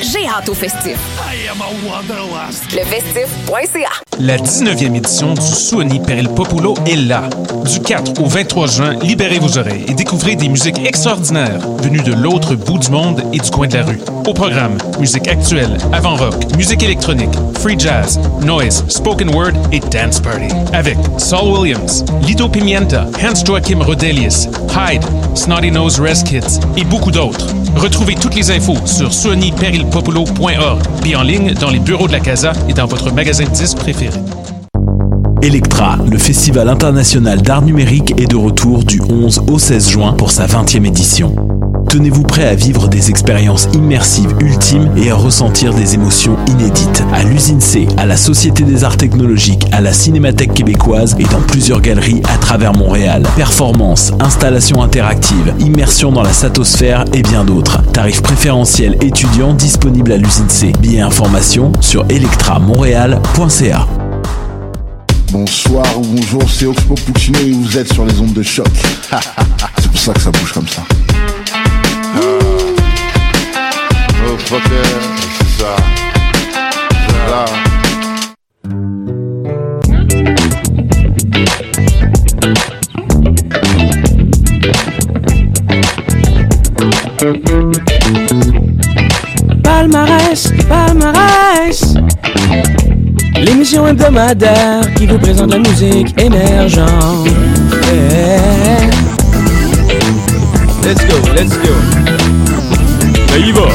J'ai hâte au festif. Lefestif.ca La 19e édition du Suoni per il Populo est là. Du 4 au 23 juin, libérez vos oreilles et découvrez des musiques extraordinaires venues de l'autre bout du monde et du coin de la rue. Au programme, musique actuelle, avant-rock, musique électronique, free jazz, noise, spoken word et dance party. Avec Saul Williams, Lido Pimienta, Hans Joachim Rodelius, Hyde, Snotty Nose Rest Kids et beaucoup d'autres. Retrouvez toutes les infos sur suoniperilpopulo.org puis en ligne dans les bureaux de la Casa et dans votre magasin de disques préféré. Electra, le festival international d'art numérique, est de retour du 11 au 16 juin pour sa 20e édition. Tenez-vous prêt à vivre des expériences immersives ultimes et à ressentir des émotions inédites. À l'usine C, à la Société des Arts Technologiques, à la Cinémathèque québécoise et dans plusieurs galeries à travers Montréal. Performances, installations interactives, immersion dans la satosphère et bien d'autres. Tarifs préférentiels étudiants disponibles à l'usine C. Billets informations sur electramontréal.ca. Bonsoir ou bonjour, c'est Oxpo Puccino et vous êtes sur les ondes de choc. c'est pour ça que ça bouge comme ça. Palmarès, palmarès. L'émission hebdomadaire qui vous présente la musique émergente. Yeah. Let's go, let's go. Ça y va.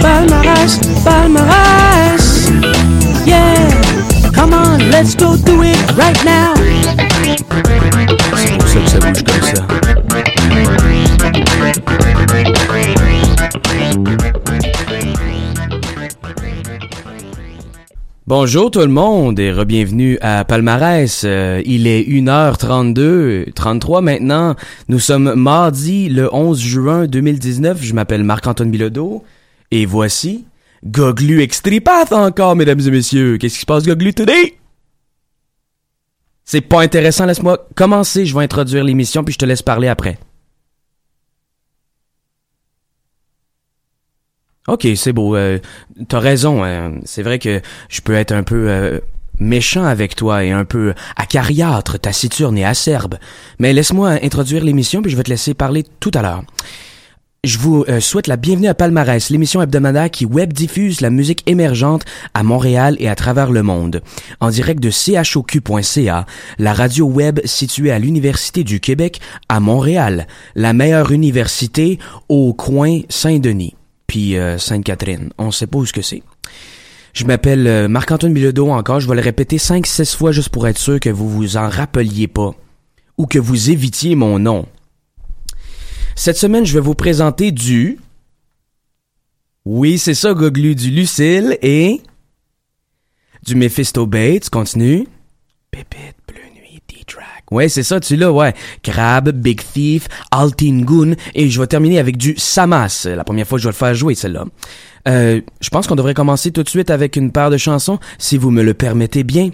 Palmarès, palmarès. Yeah. Come on, let's go do it right now. C'est pour ça que ça bouge comme ça. Bonjour tout le monde et re-bienvenue à Palmarès. Euh, il est 1h32, 33 maintenant. Nous sommes mardi le 11 juin 2019. Je m'appelle Marc-Antoine Bilodeau et voici Goglu Extripath encore, mesdames et messieurs. Qu'est-ce qui se passe, Goglu, today? C'est pas intéressant, laisse-moi commencer. Je vais introduire l'émission puis je te laisse parler après. Ok, c'est beau. Euh, T'as raison. euh, c'est vrai que je peux être un peu euh, méchant avec toi et un peu acariâtre, taciturne et acerbe. Mais laisse-moi introduire l'émission puis je vais te laisser parler tout à l'heure. Je vous euh, souhaite la bienvenue à Palmarès, l'émission hebdomadaire qui web diffuse la musique émergente à Montréal et à travers le monde. En direct de choq.ca, la radio web située à l'Université du Québec à Montréal, la meilleure université au coin Saint-Denis, puis euh, Sainte-Catherine. On sait pas où ce que c'est. Je m'appelle euh, Marc-Antoine Bilodeau encore, je vais le répéter 5-6 fois juste pour être sûr que vous vous en rappeliez pas ou que vous évitiez mon nom. Cette semaine, je vais vous présenter du... Oui, c'est ça, Goglu, du Lucille et... Du Mephisto Bates, continue. Pépite. Ouais, c'est ça, tu l'as, ouais. Crab, Big Thief, Altingun, et je vais terminer avec du Samas. La première fois que je vais le faire jouer, celle-là. Euh, je pense qu'on devrait commencer tout de suite avec une paire de chansons, si vous me le permettez bien.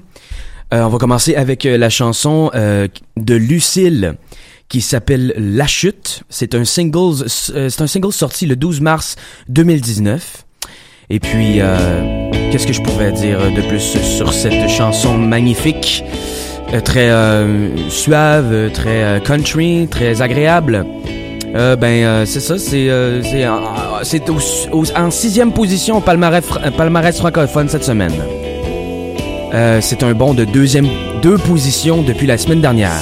Euh, on va commencer avec euh, la chanson euh, de Lucille qui s'appelle La Chute. C'est un single, euh, c'est un single sorti le 12 mars 2019. Et puis, euh, qu'est-ce que je pourrais dire de plus sur cette chanson magnifique, très euh, suave, euh, très euh, country, très agréable. Euh, ben, euh, c'est ça, c'est euh, en- sixième position au palmarès, palmarès francophone cette semaine. Euh, c'est un bond de deuxième deux positions depuis la semaine dernière.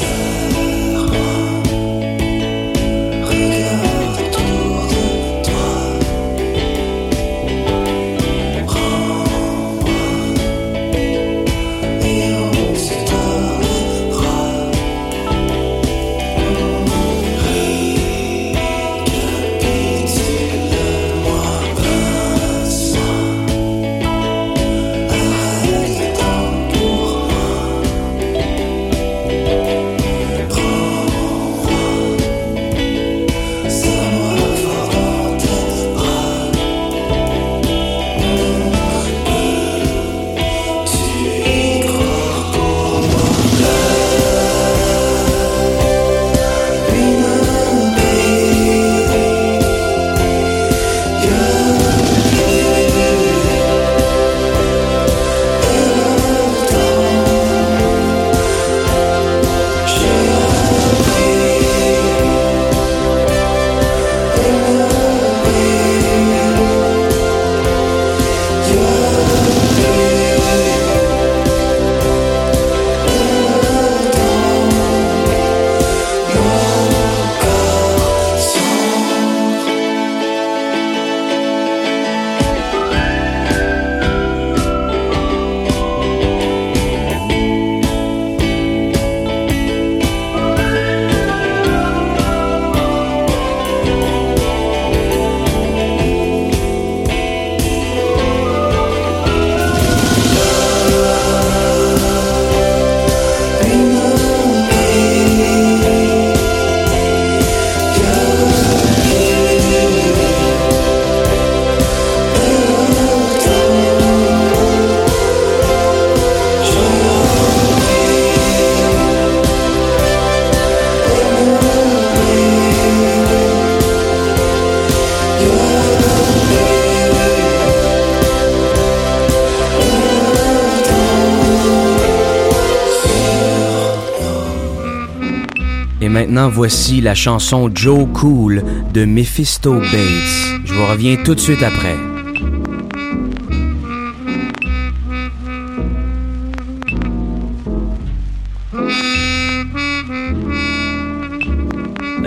Voici la chanson Joe Cool de Mephisto Bates. Je vous reviens tout de suite après.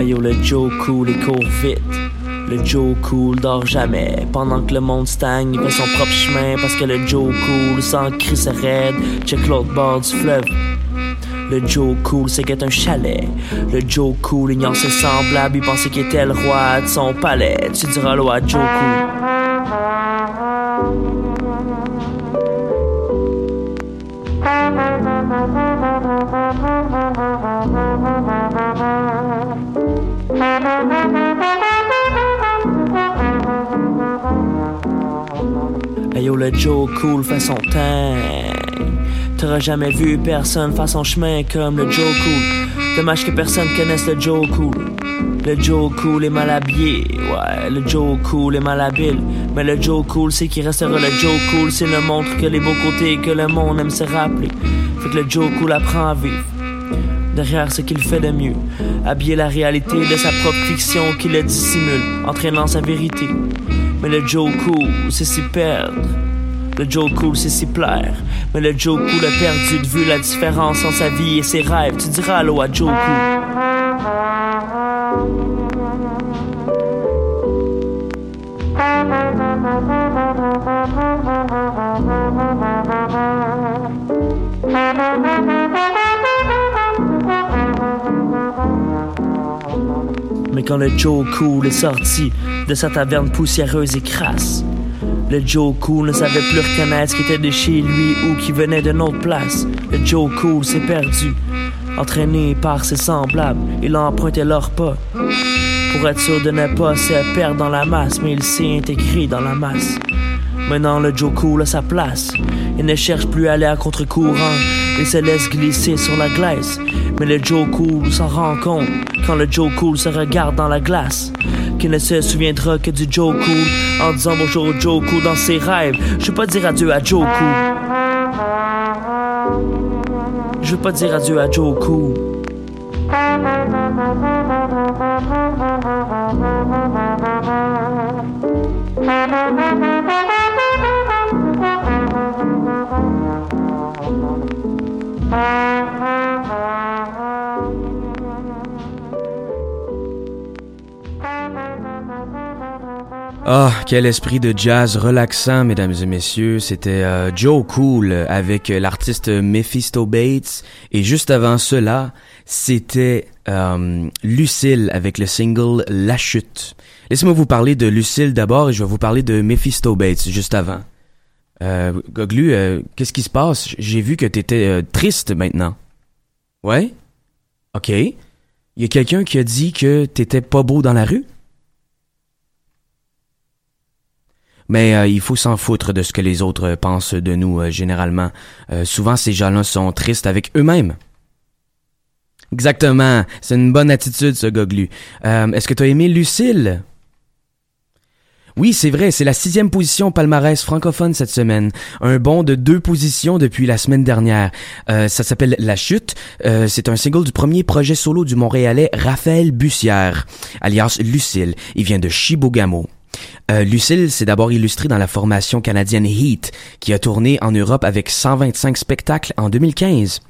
yo, le Joe Cool, il court vite. Le Joe Cool dort jamais. Pendant que le monde stagne, il fait son propre chemin. Parce que le Joe Cool sans cri se raide. Check l'autre bord du fleuve. Le Joe Cool, c'est qu'est un chalet. Le Joe Cool ignore ses semblables. Il pensait qu'il était le roi de son palais. Tu diras l'eau Joe Cool. Hey yo, le Joe Cool fait son temps. T'auras jamais vu personne faire son chemin comme le Joe Cool. Dommage que personne connaisse le Joe Cool. Le Joe Cool est mal habillé, ouais, le Joe Cool est mal habile. Mais le Joe Cool, c'est qu'il restera le Joe Cool, c'est le montre que les beaux côtés que le monde aime se rappeler. Fait que le Joe Cool apprend à vivre derrière ce qu'il fait de mieux. Habiller la réalité de sa propre fiction qui le dissimule, entraînant sa vérité. Mais le Joe Cool, c'est s'y perdre. Le Joe Cool, c'est s'y plaire. Mais le Joe Cool a perdu de vue la différence entre sa vie et ses rêves. Tu diras allô à Joe Cool. Mais quand le Joe Cool est sorti de sa taverne poussiéreuse et crasse, le Joe Cool ne savait plus reconnaître ce qui était de chez lui ou qui venait d'une autre place. Le Joe Cool s'est perdu. Entraîné par ses semblables, il a emprunté leur pas. Pour être sûr de ne pas se perdre dans la masse, mais il s'est intégré dans la masse. Maintenant, le Joe Cool a sa place. Il ne cherche plus à aller à contre-courant. Il se laisse glisser sur la glace. Mais le Joe Cool s'en rend compte quand le Joe Cool se regarde dans la glace. Qu'il ne se souviendra que du Cool en disant bonjour au Cool dans ses rêves. Je veux pas dire adieu à Cool. Je veux pas dire adieu à Joe Ah, quel esprit de jazz relaxant, mesdames et messieurs. C'était euh, Joe Cool avec l'artiste Mephisto Bates. Et juste avant cela, c'était euh, Lucille avec le single La Chute. Laissez-moi vous parler de Lucille d'abord et je vais vous parler de Mephisto Bates juste avant. Euh, Goglu, euh, qu'est-ce qui se passe? J'ai vu que t'étais euh, triste maintenant. Ouais? Ok. Y a quelqu'un qui a dit que t'étais pas beau dans la rue? Mais euh, il faut s'en foutre de ce que les autres pensent de nous euh, généralement. Euh, souvent, ces gens-là sont tristes avec eux-mêmes. Exactement. C'est une bonne attitude, ce goglu. Est-ce que tu as aimé Lucille? Oui, c'est vrai, c'est la sixième position palmarès francophone cette semaine. Un bond de deux positions depuis la semaine dernière. Ça s'appelle La Chute. C'est un single du premier projet solo du Montréalais Raphaël Bussière, alias Lucille. Il vient de Chibougamau. Euh, Lucille s'est d'abord illustré dans la formation canadienne Heat, qui a tourné en Europe avec 125 spectacles en 2015.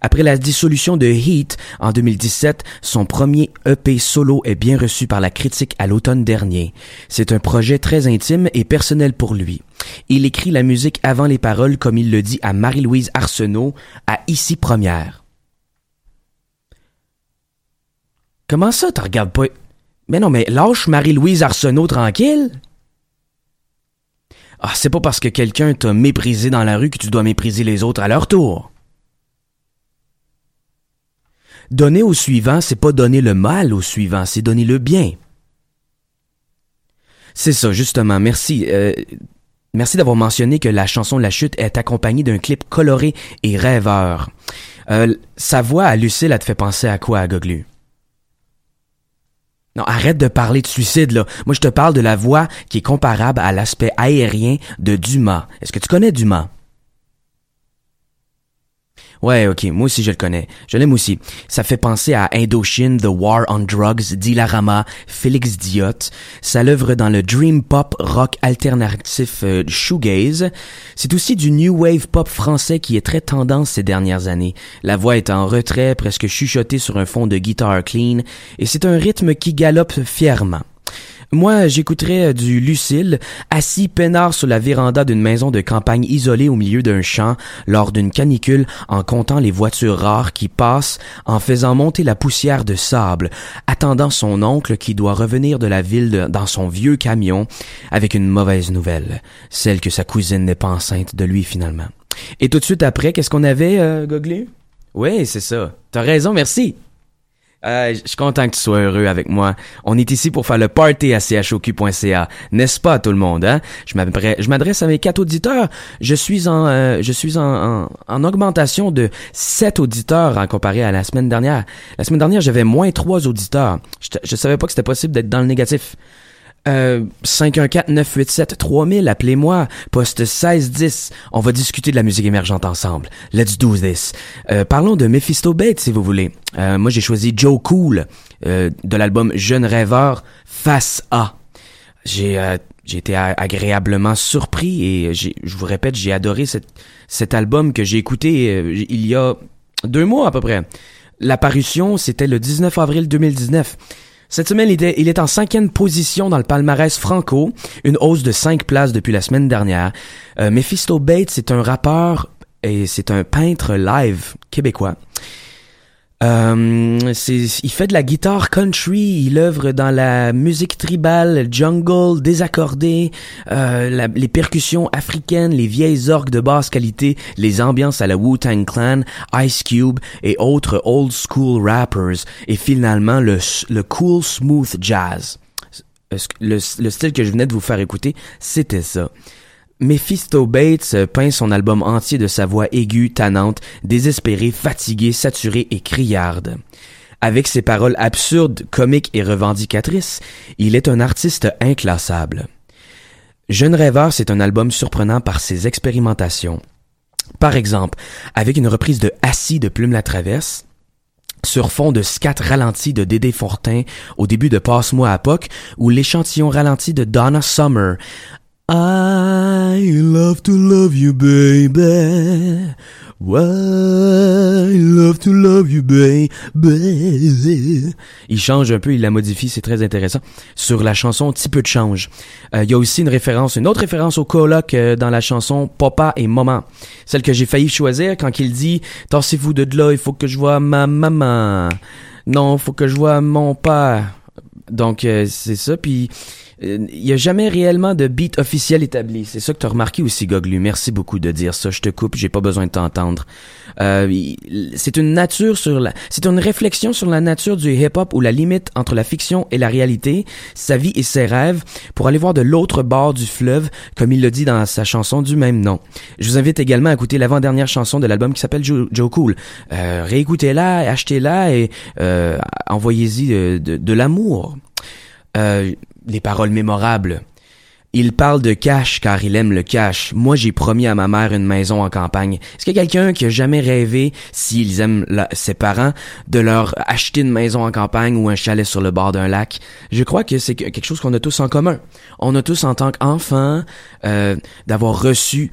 Après la dissolution de Heat en 2017, son premier EP solo est bien reçu par la critique à l'automne dernier. C'est un projet très intime et personnel pour lui. Il écrit la musique avant les paroles comme il le dit à Marie-Louise Arsenault à Ici Première. Comment ça, tu regardes pas... Mais non, mais lâche Marie-Louise Arsenault tranquille. Ah, c'est pas parce que quelqu'un t'a méprisé dans la rue que tu dois mépriser les autres à leur tour. Donner au suivant, c'est pas donner le mal au suivant, c'est donner le bien. C'est ça, justement. Merci. Euh, merci d'avoir mentionné que la chanson La Chute est accompagnée d'un clip coloré et rêveur. Euh, sa voix à Lucille, elle te fait penser à quoi, Goglu? Non, arrête de parler de suicide, là. Moi, je te parle de la voix qui est comparable à l'aspect aérien de Dumas. Est-ce que tu connais Dumas? Ouais, ok, moi aussi je le connais. Je l'aime aussi. Ça fait penser à Indochine, The War on Drugs, Dilarama, Félix Diot. Ça l'œuvre dans le dream pop rock alternatif euh, shoegaze. C'est aussi du new wave pop français qui est très tendance ces dernières années. La voix est en retrait, presque chuchotée sur un fond de guitare clean, et c'est un rythme qui galope fièrement. Moi, j'écouterais euh, du Lucille, assis peinard sur la véranda d'une maison de campagne isolée au milieu d'un champ, lors d'une canicule, en comptant les voitures rares qui passent, en faisant monter la poussière de sable, attendant son oncle qui doit revenir de la ville dans son vieux camion, avec une mauvaise nouvelle, celle que sa cousine n'est pas enceinte de lui finalement. Et tout de suite après, qu'est-ce qu'on avait, euh? Oui, c'est ça. T'as raison, merci. Je suis content que tu sois heureux avec moi. On est ici pour faire le party à choq.ca, n'est-ce pas tout le monde hein? Je m'adresse à mes quatre auditeurs. Je suis en euh, je suis en, en, augmentation de sept auditeurs en comparé à la semaine dernière. La semaine dernière, j'avais moins trois auditeurs. Je, je savais pas que c'était possible d'être dans le négatif. Euh, 514-987-3000, appelez-moi. Poste 1610. On va discuter de la musique émergente ensemble. Let's do this. Euh, parlons de Mephisto Bates, si vous voulez. Euh, moi, j'ai choisi Joe Cool, euh, de l'album Jeune Rêveur, Face A. J'ai j'ai été agréablement surpris et je vous répète, j'ai adoré cet album que j'ai écouté il y a deux mois à peu près. La parution, c'était le 19 avril 2019. Cette semaine, il est, est en cinquième position dans le palmarès franco, une hausse de cinq places depuis la semaine dernière. Euh, Mephisto Bates, c'est un rappeur et c'est un peintre live québécois. Euh, il fait de la guitare country, il œuvre dans la musique tribale, jungle, désaccordé, euh, les percussions africaines, les vieilles orgues de basse qualité, les ambiances à la Wu-Tang Clan, Ice Cube et autres old school rappers, et finalement le, cool smooth jazz. Le style que je venais de vous faire écouter, c'était ça. Mephisto Bates peint son album entier de sa voix aiguë, tannante, désespérée, fatiguée, saturée et criarde. Avec ses paroles absurdes, comiques et revendicatrices, il est un artiste inclassable. Jeune rêveur, c'est un album surprenant par ses expérimentations. Par exemple, avec une reprise de Assis de Plume la Traverse, sur fond de scat ralenti de Dédé Fortin au début de Passe-moi à Poc ou l'échantillon ralenti de Donna Summer I love to love you, baby. I love to love you, baby. Il change un peu, il la modifie, c'est très intéressant. Sur la chanson Petit peu de change. Euh, il y a aussi une référence, une autre référence au coloc euh, dans la chanson Papa et Maman. Celle que j'ai failli choisir quand il dit Tassez-vous de là, il faut que je vois ma maman. Non, faut que je vois mon père. Donc euh, c'est ça, puis il n'y a jamais réellement de beat officiel établi. C'est ça que tu as remarqué aussi, Goglu. Merci beaucoup de dire ça. Je te coupe, j'ai pas besoin de t'entendre. Euh, c'est une nature sur la, c'est une réflexion sur la nature du hip-hop ou la limite entre la fiction et la réalité, sa vie et ses rêves, pour aller voir de l'autre bord du fleuve, comme il le dit dans sa chanson du même nom. Je vous invite également à écouter l'avant-dernière chanson de l'album qui s'appelle Joe, Cool. Euh, réécoutez-la, achetez-la et euh, envoyez-y de, de, de l'amour. Euh, les paroles mémorables. Il parle de cash car il aime le cash. Moi, j'ai promis à ma mère une maison en campagne. Est-ce qu'il y a quelqu'un qui a jamais rêvé, s'ils aiment ses parents, de leur acheter une maison en campagne ou un chalet sur le bord d'un lac? Je crois que c'est quelque chose qu'on a tous en commun. On a tous en tant qu'enfants euh, d'avoir reçu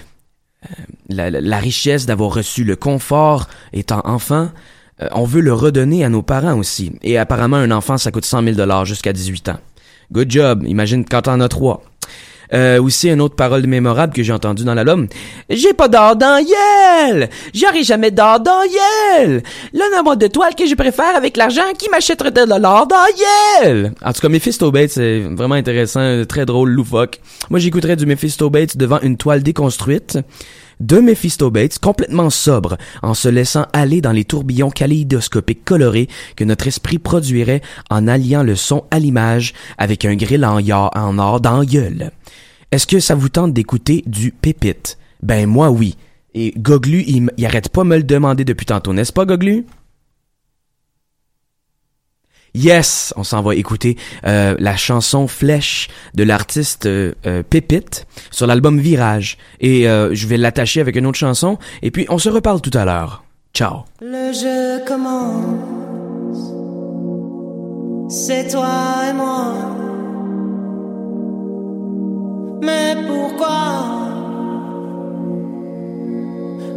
euh, la, richesse, d'avoir reçu le confort étant enfant. Euh, on veut le redonner à nos parents aussi. Et apparemment, un enfant, ça coûte 100 000 dollars jusqu'à 18 ans. Good job. Imagine quand t'en as trois. Euh, aussi, une autre parole mémorable que j'ai entendue dans l'album. J'ai pas d'or dans Yel! J'aurai jamais d'or dans Yel! Le nombre de toiles que je préfère avec l'argent qui m'achèterait de l'or dans Yel! En tout cas, Mephisto Bates, c'est vraiment intéressant, très drôle, loufoque. Moi, j'écouterais du Mephisto Bates devant une toile déconstruite de Mephisto Bates complètement sobre, en se laissant aller dans les tourbillons kaléidoscopiques colorés que notre esprit produirait en alliant le son à l'image avec un grill en, en or dans gueule. Est-ce que ça vous tente d'écouter du pépite? Ben moi oui. Et Goglu, il, il arrête pas me le demander depuis tantôt, n'est-ce pas Goglu? Yes, on s'en va écouter euh, la chanson Flèche de l'artiste euh, euh, Pépite sur l'album Virage. Et je vais l'attacher avec une autre chanson. Et puis on se reparle tout à l'heure. Ciao. Le jeu commence. C'est toi et moi. Mais pourquoi?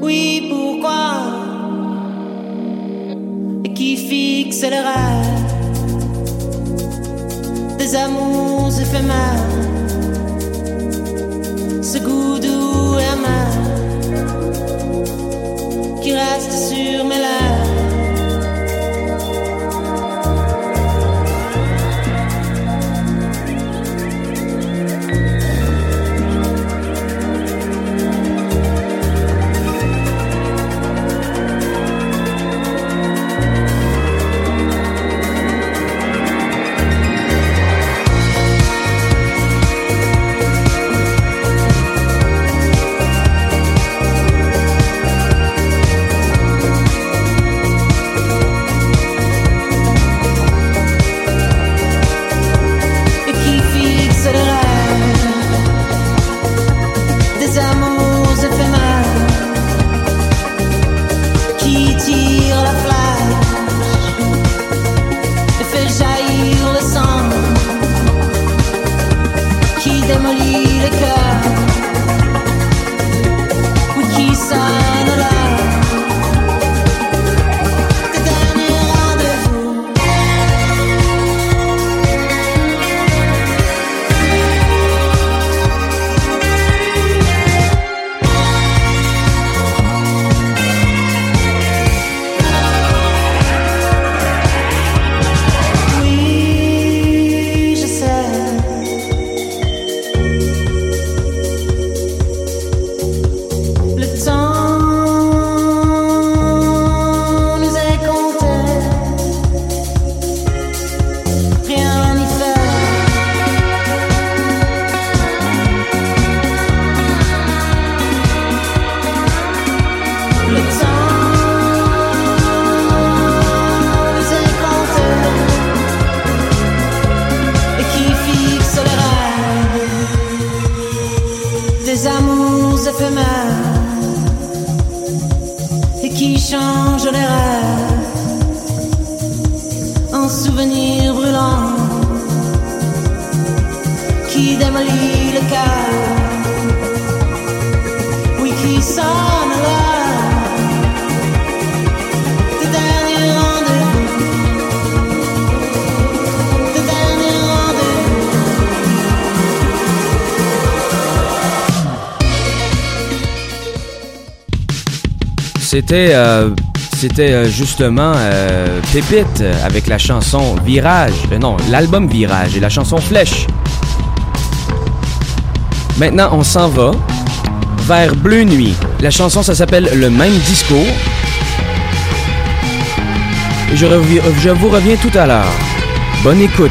Oui, pourquoi? Et qui fixe les rêves des amours éphémères Ce goût doux et amer qui reste sur mes lèvres. C'était euh, euh, justement euh, Pépite avec la chanson Virage. Euh, non, l'album Virage et la chanson Flèche. Maintenant, on s'en va vers Bleu Nuit. La chanson, ça s'appelle Le même discours. Je vous reviens tout à l'heure. Bonne écoute.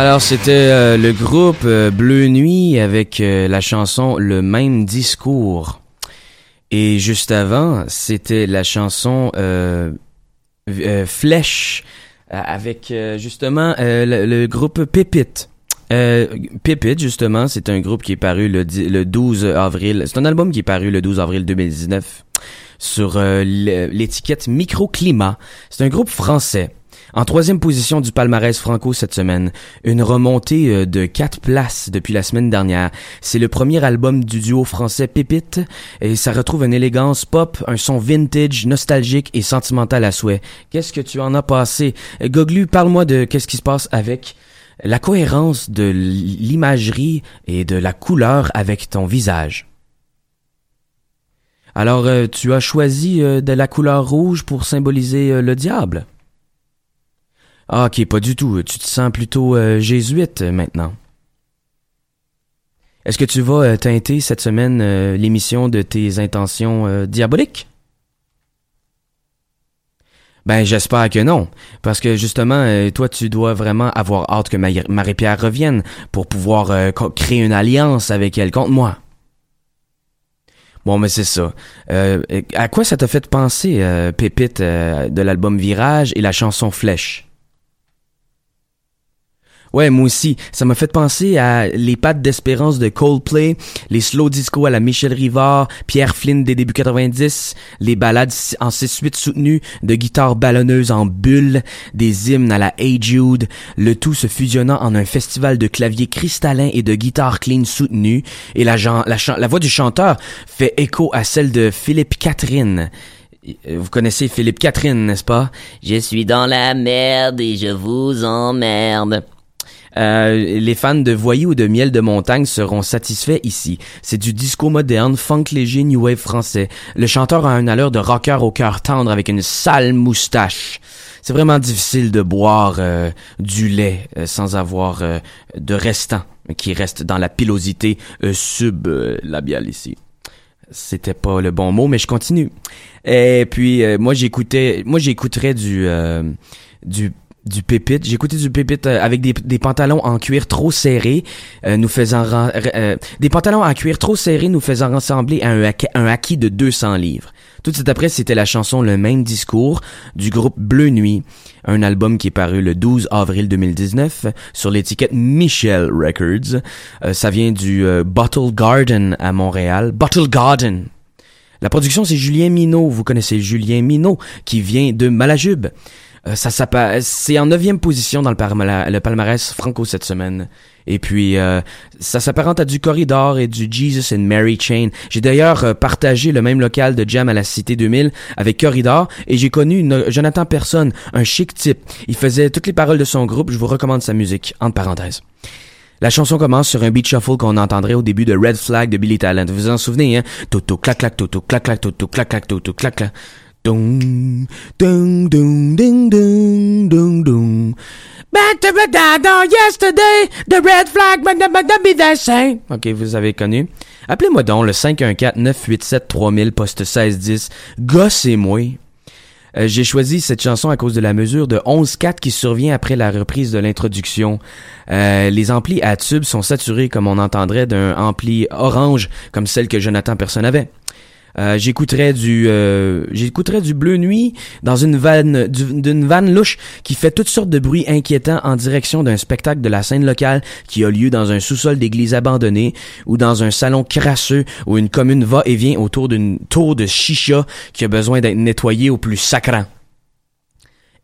Alors, c'était euh, le groupe euh, Bleu Nuit avec euh, la chanson Le même discours. Et juste avant, c'était la chanson Flèche avec justement le, groupe Pépite. Pépite, justement, c'est un groupe qui est paru le, le 12 avril. C'est un album qui est paru le 12 avril 2019 sur l'étiquette Microclimat. C'est un groupe français. En troisième position du palmarès franco cette semaine, une remontée euh, de quatre places depuis la semaine dernière. C'est le premier album du duo français Pépite et ça retrouve une élégance pop, un son vintage, nostalgique et sentimental à souhait. Qu'est-ce que tu en as passé? Euh, Goglu, parle-moi de qu'est-ce qui se passe avec la cohérence de l'imagerie et de la couleur avec ton visage. Alors, euh, tu as choisi de la couleur rouge pour symboliser le diable? Ah, ok, pas du tout. Tu te sens plutôt euh, jésuite euh, maintenant. Est-ce que tu vas euh, teinter cette semaine l'émission de tes intentions diaboliques? Ben, j'espère que non. Parce que justement, toi, tu dois vraiment avoir hâte que Ma- Marie-Pierre revienne pour pouvoir créer une alliance avec elle contre moi. Bon, mais c'est ça. À quoi ça t'a fait penser, Pépite, de l'album Virage et la chanson Flèche? Ouais, moi aussi. Ça m'a fait penser à les pattes d'espérance de Coldplay, les slow disco à la Michel Rivard, Pierre Flynn des débuts 90, les ballades en 6-8 soutenues de guitares ballonneuses en bulles, des hymnes à la Hey Jude, le tout se fusionnant en un festival de claviers cristallins et de guitares clean soutenues, et la, la voix du chanteur fait écho à celle de Philippe Catherine. Euh, Vous connaissez Philippe Catherine, n'est-ce pas? Je suis dans la merde et je vous emmerde. Euh, les fans de voyous ou de miel de montagne seront satisfaits ici. C'est du disco moderne, funk léger, new wave français. Le chanteur a un allure de rocker au cœur tendre avec une sale moustache. C'est vraiment difficile de boire euh, du lait euh, sans avoir de restant qui reste dans la pilosité sublabiale ici. C'était pas le bon mot, mais je continue. Et puis moi j'écoutais, moi j'écouterais du euh, du du pépite. J'écoutais du pépite euh, avec des, pantalons en cuir trop serrés, euh, nous faisant euh, des pantalons en cuir trop serrés nous faisant ressembler à un, un acquis de 200 livres. Tout de suite après, c'était la chanson Le même discours du groupe Bleu Nuit, un album qui est paru le 12 avril 2019 sur l'étiquette Michel Records. Euh, ça vient du Bottle Garden à Montréal. Bottle Garden. La production, c'est Julien Minot. Vous connaissez Julien Minot, qui vient de Malajube. Euh, ça s'appa- c'est en neuvième position dans le, palmarès franco cette semaine. Et puis, euh, ça s'apparente à du Corridor et du Jesus and Mary Chain. J'ai d'ailleurs euh, partagé le même local de jam à la Cité 2000 avec Corridor et j'ai connu Jonathan Personne, un chic type. Il faisait toutes les paroles de son groupe. Je vous recommande sa musique, entre parenthèses. La chanson commence sur un beat shuffle qu'on entendrait au début de Red Flag de Billy Talent. Vous vous en souvenez, hein? Toto, clac, clac, toto, clac, clac, toto, clac, clac, toto, clac, clac. Ok, vous avez connu. Appelez-moi donc le 514-987-3000, poste 1610. Gossez-moi. Euh, J'ai choisi cette chanson à cause de la mesure de 11-4 qui survient après la reprise de l'introduction. Euh, les amplis à tube sont saturés comme on entendrait d'un ampli orange comme celle que Jonathan Personne avait. Euh, j'écouterais du euh, du bleu nuit dans une vanne du- d'une vanne louche qui fait toutes sortes de bruits inquiétants en direction d'un spectacle de la scène locale qui a lieu dans un sous-sol d'église abandonnée ou dans un salon crasseux où une commune va et vient autour d'une tour de chicha qui a besoin d'être nettoyée au plus sacrant.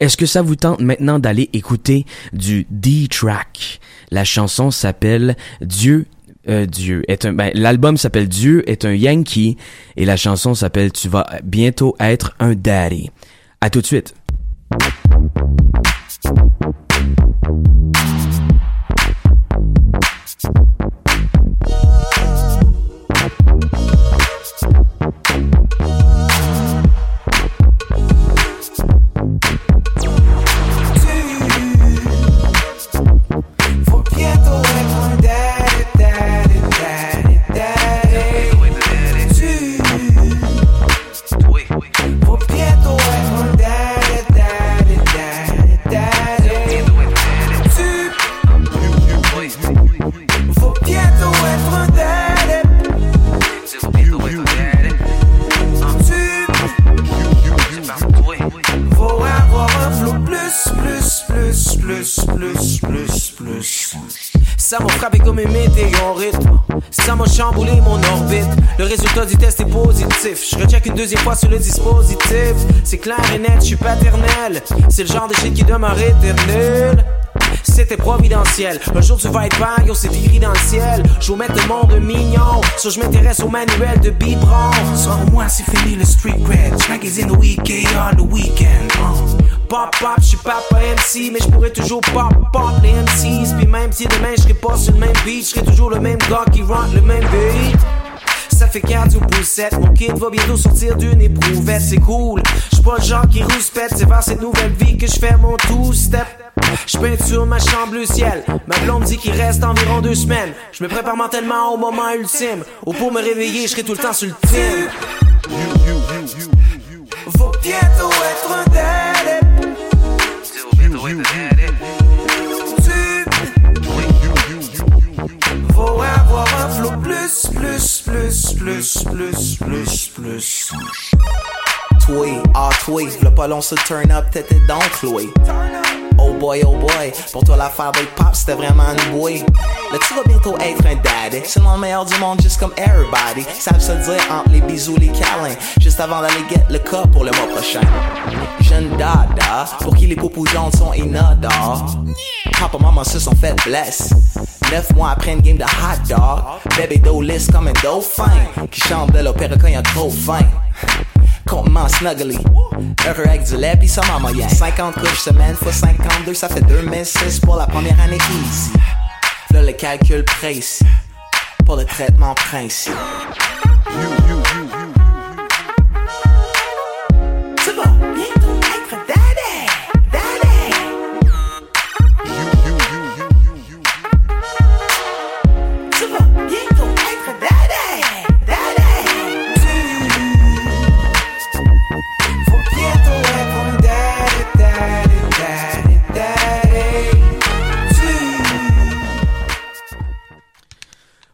Est-ce que ça vous tente maintenant d'aller écouter du D-Track? La chanson s'appelle Dieu euh, Dieu est un ben, l'album s'appelle Dieu est un Yankee et la chanson s'appelle Tu vas bientôt être un daddy. À tout de suite. Plus, plus, plus, plus. Ça m'a frappé comme un météorite. Ça m'a chamboulé mon orbite. Le résultat du test est positif. Je recheck une deuxième fois sur le dispositif. C'est clair et net, je suis paternel. C'est le genre de shit qui demeure éternel. C'était providentiel. Un jour tu vas être vague, yo, c'est écrit dans le ciel. Je vais mettre le monde mignon. So je m'intéresse au manuel de biberon. Selon moi, c'est fini le street cred. Magazine the weekend on the weekend. Uh. Pop pop, je suis pas MC, mais je pourrais toujours pop pop les MCs. Puis même si demain je serais pas sur le même beat, je toujours le même gars qui rentre le même beat. Ça fait cardio poussette, mon kid va bientôt sortir d'une éprouvette, c'est cool. J'suis pas le genre qui rouspète, c'est vers cette nouvelle vie que je fais mon two-step. J'peins sur ma chambre le ciel, ma blonde dit qu'il reste environ deux semaines. Je me prépare mentalement au moment ultime, ou pour me réveiller, je serai tout le temps sur le team. Faut bientôt être un daddy. Faut avoir un flow plus, plus, plus, plus, plus, plus, plus. Toi, ah toi, le pas long se turn up, t'étais dans Chloé. Oh boy, oh boy, pour toi l'affaire de pop c'était vraiment une boy. Là tu vas bientôt être un daddy, c'est le meilleur du monde juste comme everybody. Savent se dire entre les bisous, les câlins, juste avant d'aller get le cas pour le mois prochain. Jeune dada, pour qui les poupous jaunes sont inodores. Papa, maman se sont fait bless. Neuf mois après une game de hot dog, bébé dos lisse comme un dauphin qui chante de l'opéra quand y a trop faim. Comptement snuggly, heureux avec du lait pis ça m'a moyen. 50 couches semaine fois 52, ça fait 2006 pour la première année ici. Là le calcul précis, pour le traitement principe. Tu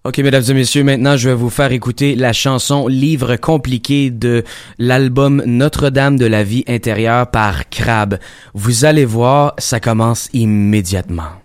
Ok, mesdames et messieurs, maintenant je vais vous faire écouter la chanson Livre compliqué de l'album Notre-Dame de la vie intérieure par Crab. Vous allez voir, ça commence immédiatement.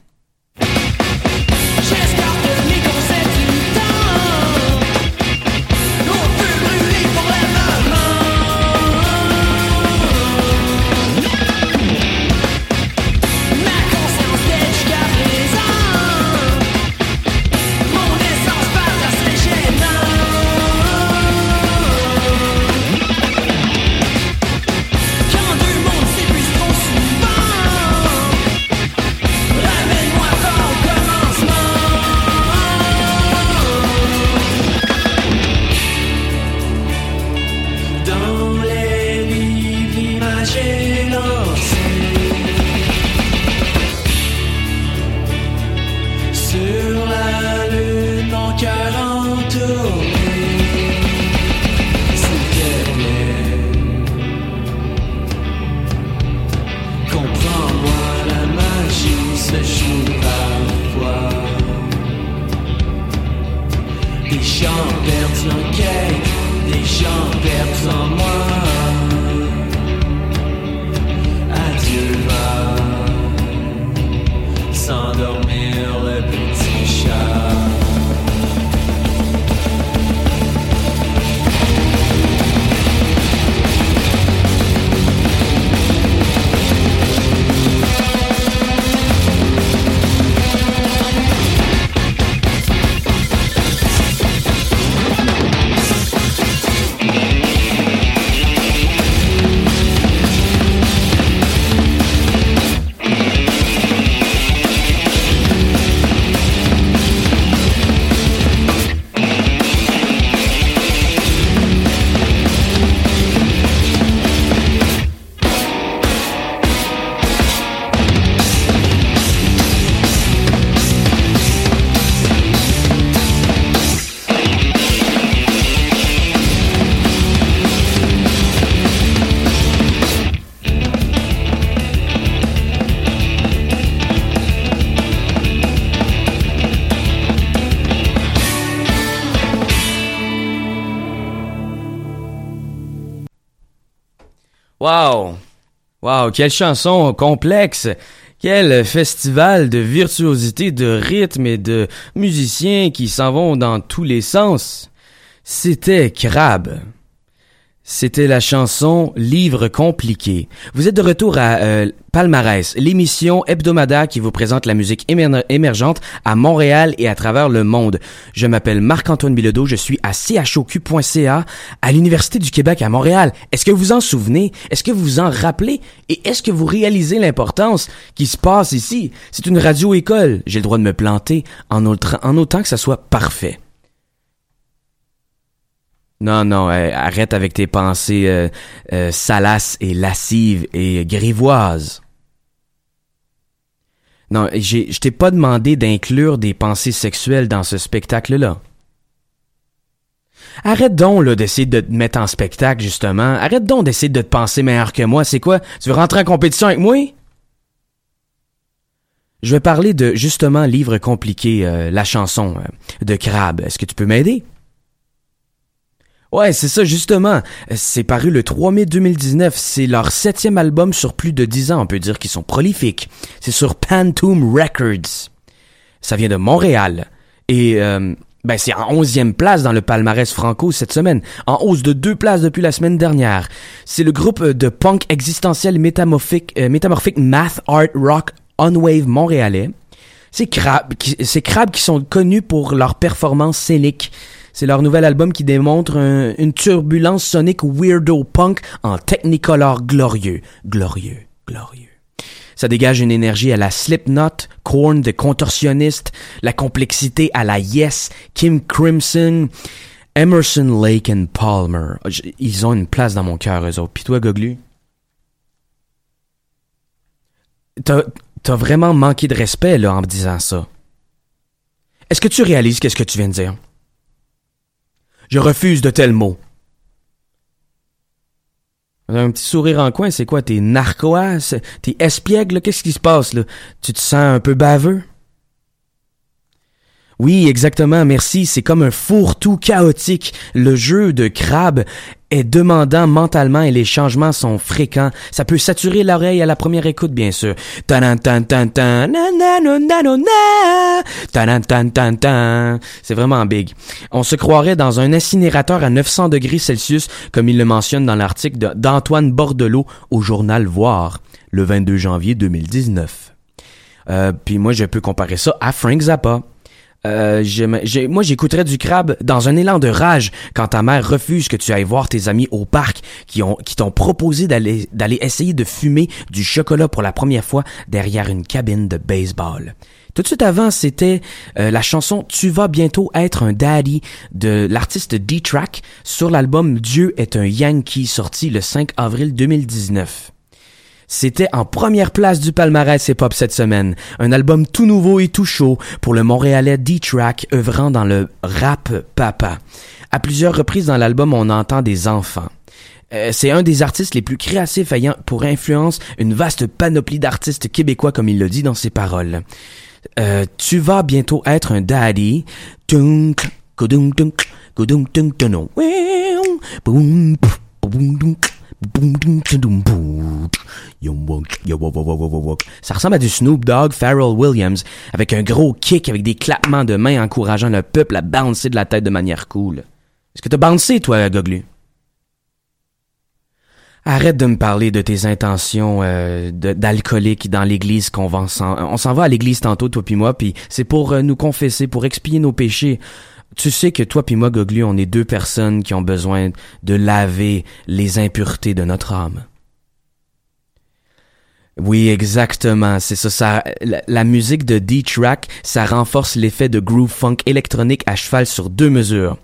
Quelle chanson complexe! Quel festival de virtuosité, de rythme et de musiciens qui s'en vont dans tous les sens. C'était Crabbe. C'était la chanson Livre compliqué. Vous êtes de retour à euh, Palmarès, l'émission hebdomadaire qui vous présente la musique émer- émergente à Montréal et à travers le monde. Je m'appelle Marc-Antoine Bilodeau, je suis à choq.ca à l'Université du Québec à Montréal. Est-ce que vous en souvenez? Est-ce que vous vous en rappelez? Et est-ce que vous réalisez l'importance qui se passe ici? C'est une radio-école. J'ai le droit de me planter en, en autant que ça soit parfait. Non, non, euh, arrête avec tes pensées euh, euh, salaces et lascives et grivoises. Non, je t'ai pas demandé d'inclure des pensées sexuelles dans ce spectacle-là. Arrête donc là d'essayer de te mettre en spectacle justement. Arrête donc d'essayer de te penser meilleur que moi. C'est quoi? Tu veux rentrer en compétition avec moi? Je vais parler de justement livre compliqué, euh, la chanson de Crabe. Est-ce que tu peux m'aider? Ouais, c'est ça, justement. C'est paru le 3 mai 2019. C'est leur septième album sur plus de dix ans. On peut dire qu'ils sont prolifiques. C'est sur Pantoum Records. Ça vient de Montréal. Et, euh, ben, c'est en onzième place dans le palmarès franco cette semaine. En hausse de deux places depuis la semaine dernière. C'est le groupe de punk existentiel métamorphique, euh, métamorphique math art rock on wave montréalais. C'est Crab, qui- qui sont connus pour leur performance scénique. C'est leur nouvel album qui démontre un- une turbulence sonique weirdo punk en technicolor glorieux. Glorieux, glorieux. Ça dégage une énergie à la Slipknot, Korn de contorsionniste, la complexité à la Yes, Kim Crimson, Emerson, Lake and Palmer. J- Ils ont une place dans mon cœur, eux autres. Puis toi, Goglu? T'as, t'as vraiment manqué de respect, là, en me disant ça. Est-ce que tu réalises qu'est-ce que tu viens de dire? Je refuse de tels mots. Un petit sourire en coin, c'est quoi? T'es narquois? T'es espiègle? Qu'est-ce qui se passe, là? Tu te sens un peu baveux? Oui, exactement, merci. C'est comme un fourre-tout chaotique. Le jeu de crabe est demandant mentalement et les changements sont fréquents. Ça peut saturer l'oreille à la première écoute, bien sûr. C'est vraiment big. On se croirait dans un incinérateur à 900 degrés Celsius, comme il le mentionne dans l'article d'Antoine Bordelot au journal Voir, le 22 janvier 2019. Euh, puis moi, je peux comparer ça à Frank Zappa. Euh, moi, j'écouterais du crabe dans un élan de rage quand ta mère refuse que tu ailles voir tes amis au parc qui ont qui t'ont proposé d'aller d'aller essayer de fumer du chocolat pour la première fois derrière une cabine de baseball. Tout de suite avant, c'était euh, la chanson Tu vas bientôt être un daddy de l'artiste D-Track sur l'album Dieu est un Yankee sorti le 5 avril 2019. C'était en première place du palmarès hip-hop cette semaine. Un album tout nouveau et tout chaud pour le Montréalais D-Track œuvrant dans le rap papa. À plusieurs reprises dans l'album, on entend des enfants. Euh, c'est un des artistes les plus créatifs ayant pour influence une vaste panoplie d'artistes québécois comme il le dit dans ses paroles. Euh, tu vas bientôt être un daddy. Ça ressemble à du Snoop Dogg, Pharrell Williams, avec un gros kick, avec des clappements de mains encourageant le peuple à bouncer de la tête de manière cool. Est-ce que t'as bouncé, toi, Goglu? Arrête de me parler de tes intentions euh, d'alcoolique dans l'église qu'on. On s'en va à l'église tantôt, toi puis moi, puis c'est pour euh, nous confesser, pour expier nos péchés. Tu sais que toi puis moi, Goglu, on est deux personnes qui ont besoin de laver les impuretés de notre âme. Oui, exactement. C'est ça. la, la musique de D-Track, ça renforce l'effet de groove funk électronique à cheval sur deux mesures.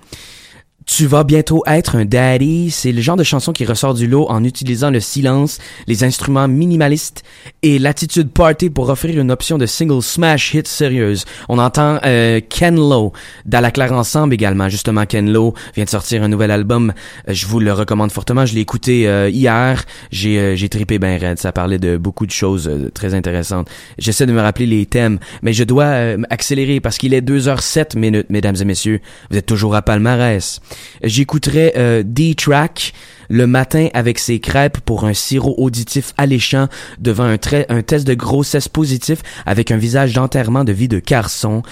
Tu vas bientôt être un daddy, c'est le genre de chanson qui ressort du lot en utilisant le silence, les instruments minimalistes et l'attitude party pour offrir une option de single smash hit sérieuse. On entend euh, Ken Lo dans la Claire Ensemble également. Justement, Ken Lo vient de sortir un nouvel album. Euh, je vous le recommande fortement. Je l'ai écouté euh, hier. J'ai euh, j'ai trippé ben raide. Ça parlait de beaucoup de choses euh, très intéressantes. J'essaie de me rappeler les thèmes, mais je dois euh, accélérer parce qu'il est 2h07 minutes, mesdames et messieurs. Vous êtes toujours à Palmarès. J'écouterais euh, D-Track le matin avec ses crêpes pour un sirop auditif alléchant devant un, test de grossesse positif avec un visage d'enterrement de vie de garçon.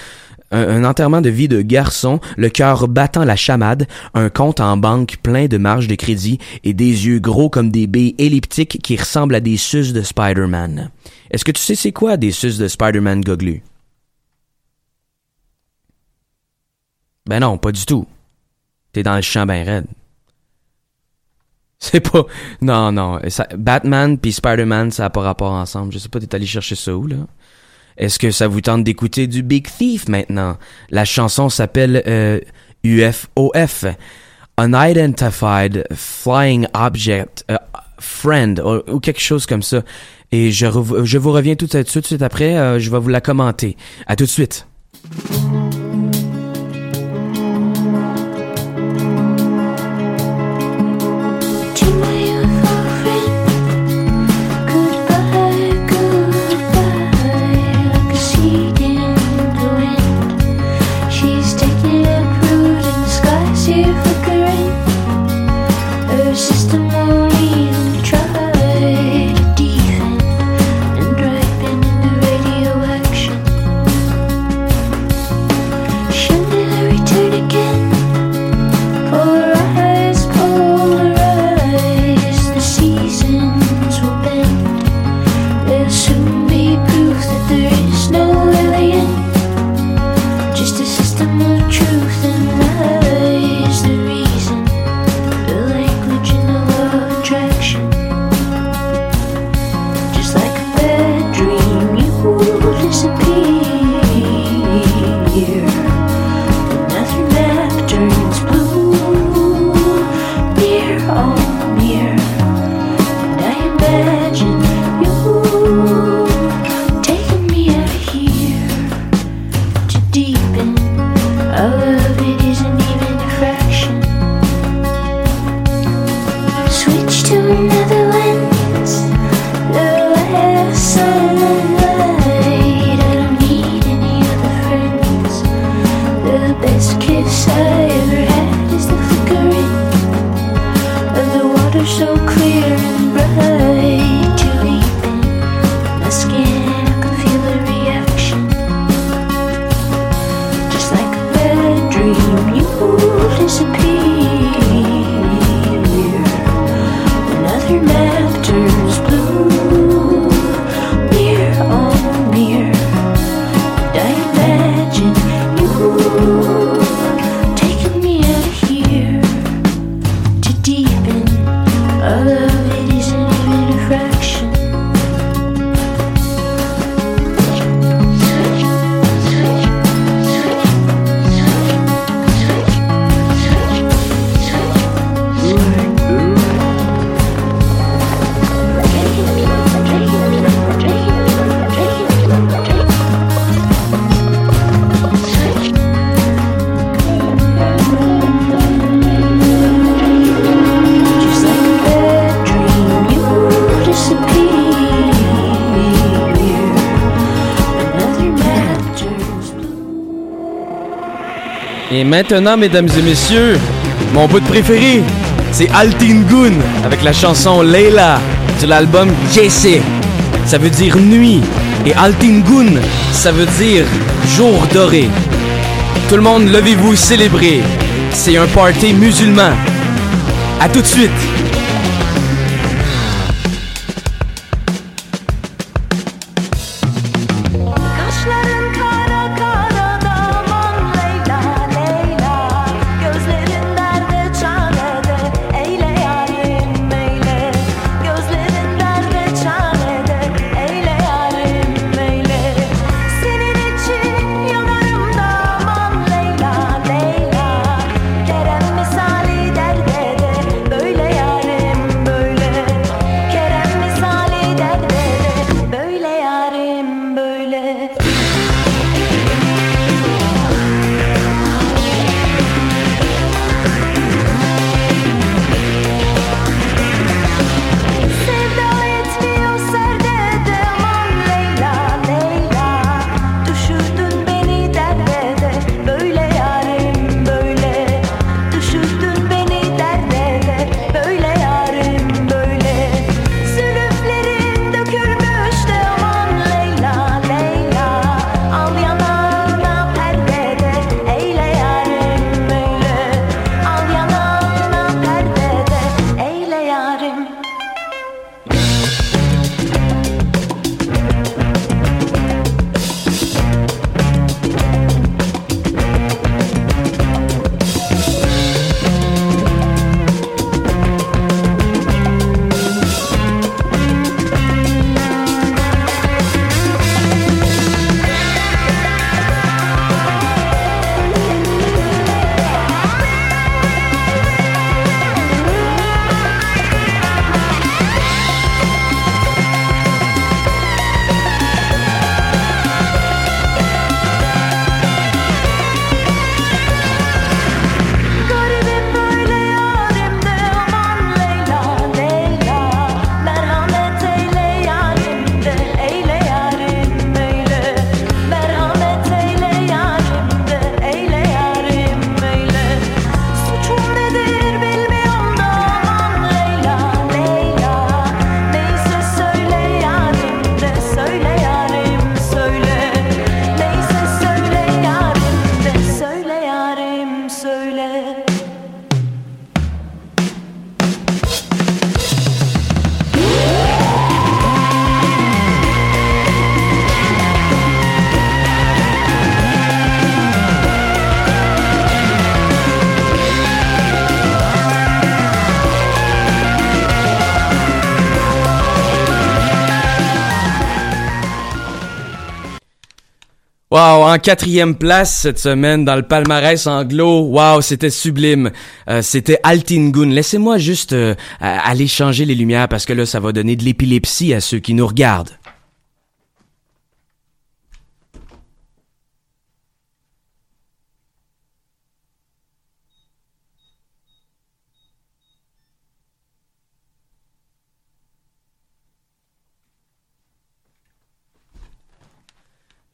Un, enterrement de vie de garçon, le cœur battant la chamade, un compte en banque plein de marge de crédit et des yeux gros comme des billes elliptiques qui ressemblent à des suces de Spider-Man. Est-ce que tu sais c'est quoi des suces de Spider-Man goglu? Ben non, pas du tout. T'es dans le champ ben raide. C'est pas... Non, non. Batman puis Spider-Man, ça a pas rapport ensemble. Je sais pas, t'es allé chercher ça où, là? Est-ce que ça vous tente d'écouter du Big Thief maintenant? La chanson s'appelle euh, UFOF. Unidentified Flying Object euh, Friend ou, quelque chose comme ça. Et je, je vous reviens tout de suite, tout de suite après. euh, je vais vous la commenter. À tout de suite. Et maintenant, mesdames et messieurs, mon bout de préféré, c'est Altin avec la chanson Leila de l'album Jesse. Ça veut dire nuit. Et Altin ça veut dire jour doré. Tout le monde, levez-vous, célébrez. C'est un party musulman. À tout de suite. En quatrième place cette semaine dans le palmarès anglo. Wow, c'était sublime. Euh, c'était Altingun. Laissez-moi juste euh, aller changer les lumières parce que là, ça va donner de l'épilepsie à ceux qui nous regardent.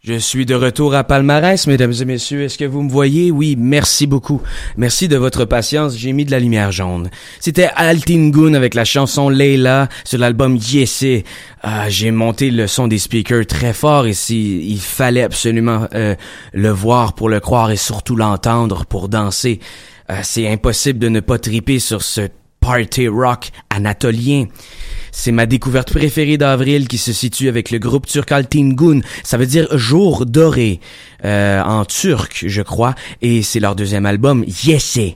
Je suis de retour à Palmarès, mesdames et messieurs. Est-ce que vous me voyez? Oui, merci beaucoup. Merci de votre patience. J'ai mis de la lumière jaune. C'était Altingun avec la chanson Leila sur l'album Yese. Ah, j'ai monté le son des speakers très fort ici. Il fallait absolument euh, le voir pour le croire et surtout l'entendre pour danser. Euh, c'est impossible de ne pas triper sur ce party rock anatolien. C'est ma découverte préférée d'avril qui se situe avec le groupe turc Altingun. Ça veut dire jour doré euh, en turc, je crois, et c'est leur deuxième album, Yese,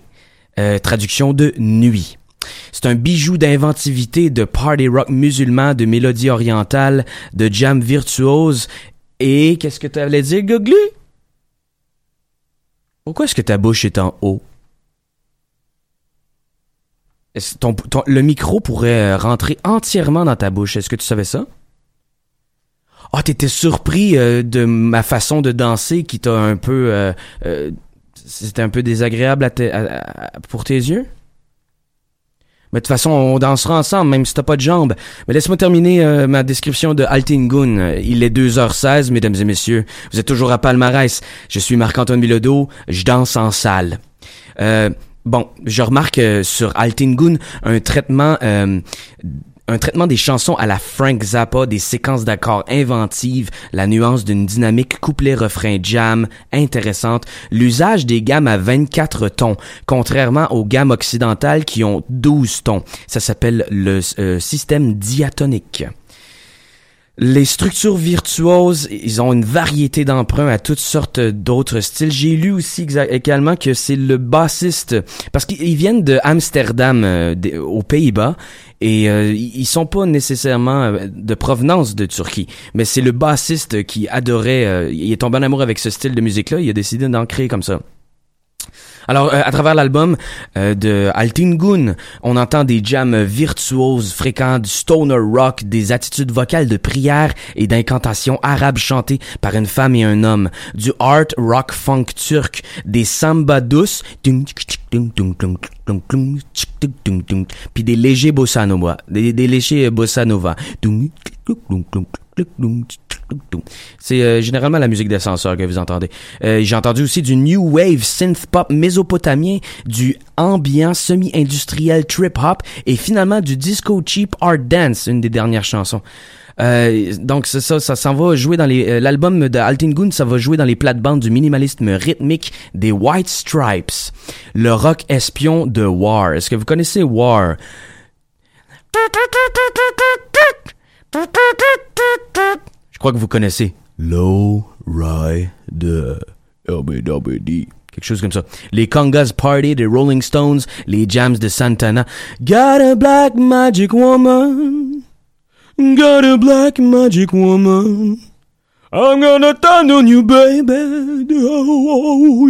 euh, traduction de nuit. C'est un bijou d'inventivité, de party rock musulman, de mélodie orientale, de jam virtuose. Et qu'est-ce que tu allais dire, Goglu? Pourquoi est-ce que ta bouche est en haut? Le micro pourrait euh, rentrer entièrement dans ta bouche. Est-ce que tu savais ça? Ah, oh, t'étais surpris euh, de ma façon de danser qui t'a un peu... Euh, euh, C'était un peu désagréable pour tes yeux? Mais de toute façon, on dansera ensemble, même si t'as pas de jambes. Mais laisse-moi terminer ma description de Altingun. Il est 2h16, mesdames et messieurs. Vous êtes toujours à Palmarès. Je suis Marc-Antoine Bilodeau. Je danse en salle. Bon, je remarque euh, sur Altingun un traitement euh, un traitement des chansons à la Frank Zappa, des séquences d'accords inventives, la nuance d'une dynamique couplet-refrain jam intéressante, l'usage des gammes à 24 tons, contrairement aux gammes occidentales qui ont 12 tons. Ça s'appelle le euh, système diatonique. Les structures virtuoses, ils ont une variété d'emprunts à toutes sortes d'autres styles. J'ai lu aussi également que c'est le bassiste, parce qu'ils viennent de Amsterdam, euh, aux Pays-Bas, et euh, ils sont pas nécessairement euh, de provenance de Turquie, mais c'est le bassiste qui adorait, euh, il est tombé en amour avec ce style de musique-là, il a décidé d'en créer comme ça. Alors, euh, à travers l'album euh, de Altingun, on entend des jams virtuoses fréquents, du stoner rock, des attitudes vocales de prière et d'incantation arabe chantées par une femme et un homme, du art rock funk turc, des samba douces, puis des légers bossa nova, des, des légers bossa nova. C'est euh, généralement la musique d'ascenseur que vous entendez. Euh, J'ai entendu aussi du new wave synth pop mésopotamien, du ambiant semi-industriel trip hop et finalement du disco cheap art dance, une des dernières chansons. Euh, donc c'est ça, ça s'en va jouer dans les euh, l'album de Altingun, ça va jouer dans les plates-bandes du minimalisme rythmique des White Stripes, le rock espion de War. Est-ce que vous connaissez War? Je crois que vous connaissez. Low Rider. LBWD. Quelque chose comme ça. Les Congas Party des Rolling Stones, les Jams de Santana. Got a black magic woman. Got a black magic woman. I'm gonna turn on you, baby. Oh.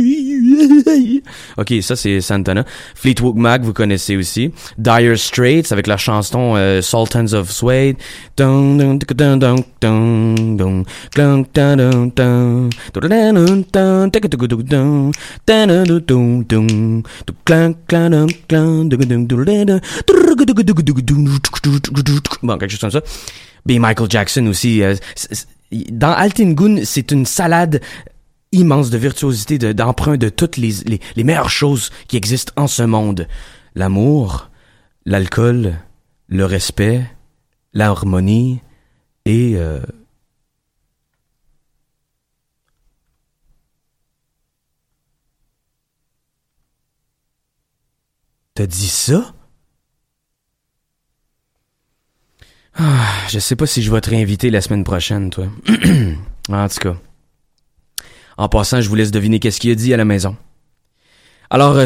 Ok, ça c'est Santana. Fleetwood Mac, vous connaissez aussi. Dire Straits avec la chanson euh, Sultans of Suede. Bon, quelque chose comme ça. B. Michael Jackson aussi. Euh, dans Altingun, c'est une salade immense de virtuosité, d'emprunt de, toutes les, les, les, meilleures choses qui existent en ce monde. L'amour, l'alcool, le respect, l'harmonie et... Euh, T'as dit ça? Ah, je sais pas si je vais te réinviter la semaine prochaine, toi. en tout cas. En passant, je vous laisse deviner qu'est-ce qu'il a dit à la maison. Alors, euh,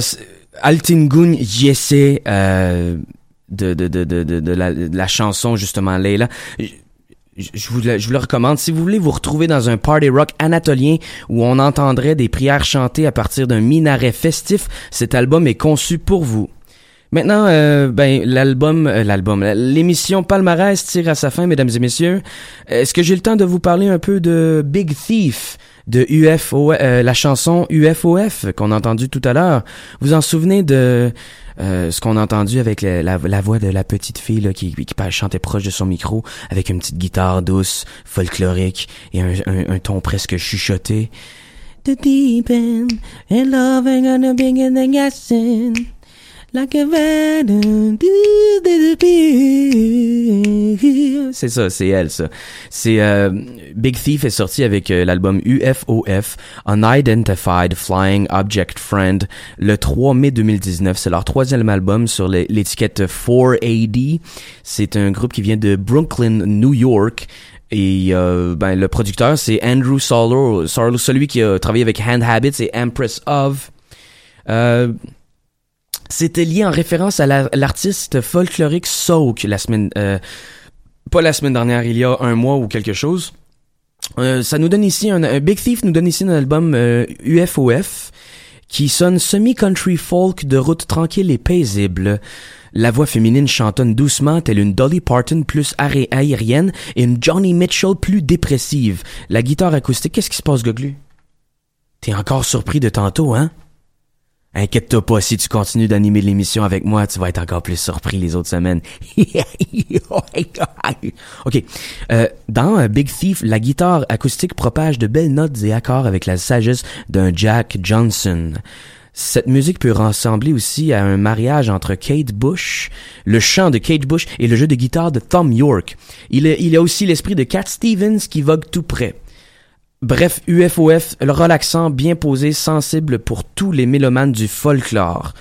Altingun Yese, euh, de, de, de, de, la, de la chanson, justement, Leila. je je vous, le, je vous le recommande. Si vous voulez vous retrouver dans un party rock anatolien où on entendrait des prières chantées à partir d'un minaret festif, cet album est conçu pour vous. Maintenant, euh, ben l'album, euh, l'album, l'émission Palmarès tire à sa fin, mesdames et messieurs. Est-ce que j'ai le temps de vous parler un peu de Big Thief, de UFO, euh, la chanson UFOF qu'on a entendue tout à l'heure? Vous en souvenez de euh, ce qu'on a entendu avec la, voix de la petite fille là, qui, qui chantait proche de son micro avec une petite guitare douce, folklorique et un, ton presque chuchoté. The deep end and in the guessing. C'est ça, c'est elle, ça. C'est euh, Big Thief est sorti avec euh, l'album UFOF, Unidentified Flying Object Friend, le 3 mai 2019. C'est leur troisième album sur l'é- l'étiquette 4AD. C'est un groupe qui vient de Brooklyn, New York. Et euh, ben, le producteur, c'est Andrew Sarlo, celui qui a travaillé avec Hand Habits et Empress of. Euh, c'était lié en référence à la- l'artiste folklorique Soak la semaine, euh, pas la semaine dernière, il y a un mois ou quelque chose. Euh, ça nous donne ici un, Big Thief nous donne ici un album euh, UFOF qui sonne semi-country folk de route tranquille et paisible. La voix féminine chantonne doucement telle une Dolly Parton plus aérienne et une Johnny Mitchell plus dépressive. La guitare acoustique, qu'est-ce qui se passe, Goglu? T'es encore surpris de tantôt, hein? Inquiète-toi pas, si tu continues d'animer l'émission avec moi, tu vas être encore plus surpris les autres semaines. ok. Euh, dans euh, Big Thief, la guitare acoustique propage de belles notes et accords avec la sagesse d'un Jack Johnson. Cette musique peut ressembler aussi à un mariage entre Kate Bush, le chant de Kate Bush et le jeu de guitare de Tom York. Il, y a aussi l'esprit de Cat Stevens qui vogue tout près. Bref, UFOF, le relaxant, bien posé, sensible pour tous les mélomanes du folklore.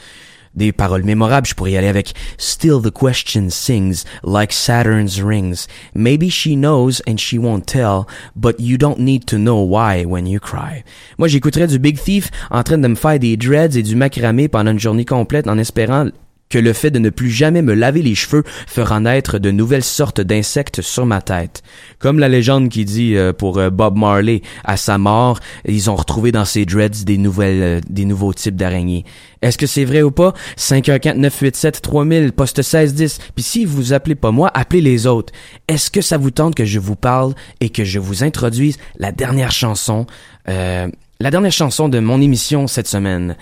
Des paroles mémorables, je pourrais y aller avec Still the question sings like Saturn's rings. Maybe she knows and she won't tell, but you don't need to know why when you cry. Moi, j'écouterais du Big Thief en train de me faire des dreads et du macramé pendant une journée complète en espérant que le fait de ne plus jamais me laver les cheveux fera naître de nouvelles sortes d'insectes sur ma tête. Comme la légende qui dit euh, pour euh, Bob Marley, à sa mort, ils ont retrouvé dans ses dreads des nouvelles, euh, des nouveaux types d'araignées. Est-ce que c'est vrai ou pas? 514-987-3000, poste 1610. Puis si vous appelez pas moi, appelez les autres. Est-ce que ça vous tente que je vous parle et que je vous introduise la dernière chanson, euh, la dernière chanson de mon émission cette semaine?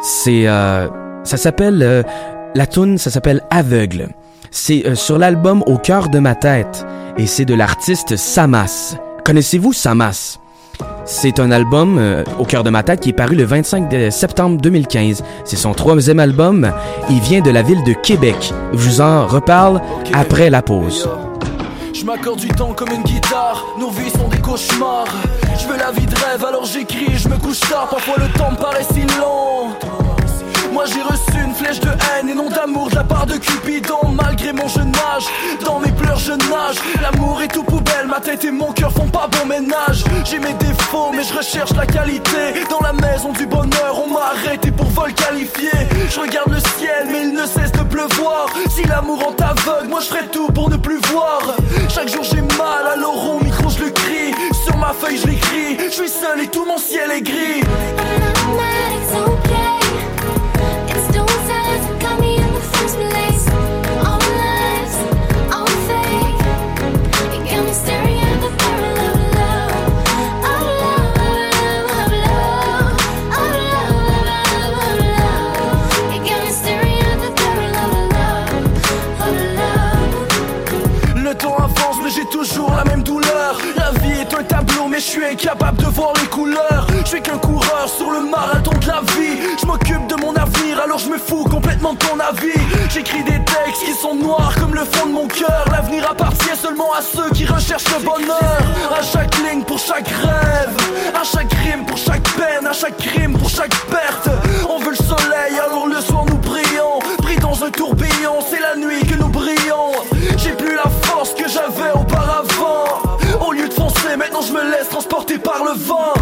C'est, euh, ça s'appelle, euh, la tune, ça s'appelle Aveugle. C'est euh, sur l'album Au cœur de ma tête et c'est de l'artiste Samas. Connaissez-vous Samas? C'est un album euh, au cœur de ma tête qui est paru le 25 de septembre 2015. C'est son troisième album. Il vient de la ville de Québec. Je vous en reparle après la pause. Je m'accorde du temps comme une guitare. Je veux la vie de rêve, alors j'écris, je me couche tard, parfois le temps me paraît si long. Moi j'ai reçu une flèche de haine et non d'amour de la part de Cupidon. Malgré mon jeune âge, dans mes pleurs je nage. L'amour est tout poubelle, ma tête et mon cœur font pas bon ménage. J'ai mes défauts mais je recherche la qualité. Dans la maison du bonheur on m'a arrêté pour vol qualifié. Je regarde le ciel mais il ne cesse de pleuvoir. Si l'amour en t'aveugle, moi je ferai tout pour ne plus voir. Chaque jour j'ai mal, alors au micro je le crie. Sur ma feuille je l'écris, je suis seul et tout mon ciel est gris je suis incapable de voir les couleurs. Je suis qu'un coureur sur le marathon de la vie. Je m'occupe de mon avenir alors je me fous complètement de ton avis. J'écris des textes qui sont noirs comme le fond de mon cœur. L'avenir appartient seulement à ceux qui recherchent le bonheur. À chaque ligne pour chaque rêve. À chaque rime pour chaque peine. À chaque crime pour chaque perte. On veut le soleil alors le soir nous Pris un tourbillon c'est la nuit que nous brillons. J'ai plus la force que j'avais auparavant. Au lieu de foncer maintenant je me laisse transporter par le vent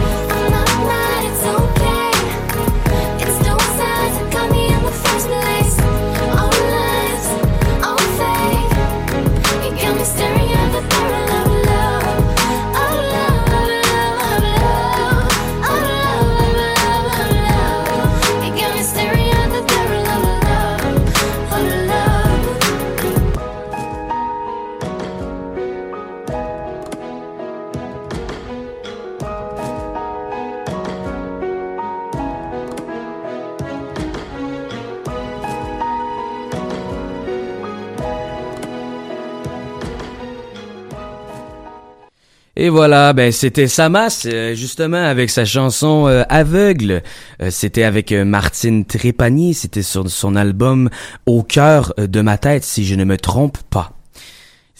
Et voilà, ben c'était Samas, euh, justement, avec sa chanson euh, Aveugle. Euh, c'était avec Martine Trépanier, c'était sur son album Au cœur de ma tête, si je ne me trompe pas.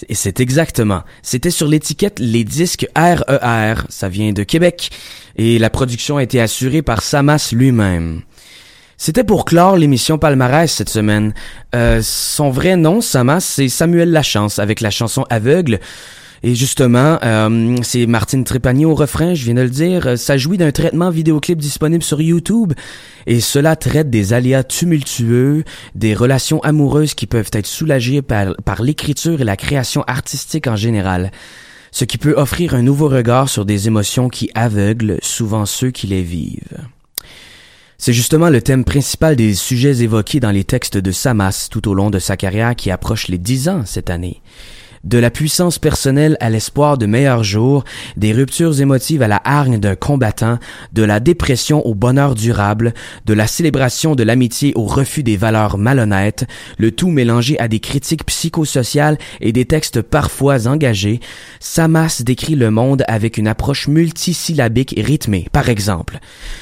Et c'est exactement. C'était sur l'étiquette Les Disques RER, ça vient de Québec, et la production a été assurée par Samas lui-même. C'était pour clore l'émission Palmarès cette semaine. son vrai nom, Samas, c'est Samuel Lachance, avec la chanson Aveugle. Et justement, euh, c'est Martine Trépanier au refrain, je viens de le dire. Ça jouit d'un traitement vidéoclip disponible sur YouTube. Et cela traite des aléas tumultueux, des relations amoureuses qui peuvent être soulagées par, par l'écriture et la création artistique en général. Ce qui peut offrir un nouveau regard sur des émotions qui aveuglent souvent ceux qui les vivent. C'est justement le thème principal des sujets évoqués dans les textes de Samas tout au long de sa carrière qui approche les dix ans cette année de la puissance personnelle à l'espoir de meilleurs jours, des ruptures émotives à la hargne d'un combattant, de la dépression au bonheur durable, de la célébration de l'amitié au refus des valeurs malhonnêtes, le tout mélangé à des critiques psychosociales et des textes parfois engagés, Samas décrit le monde avec une approche multisyllabique et rythmée. Par exemple,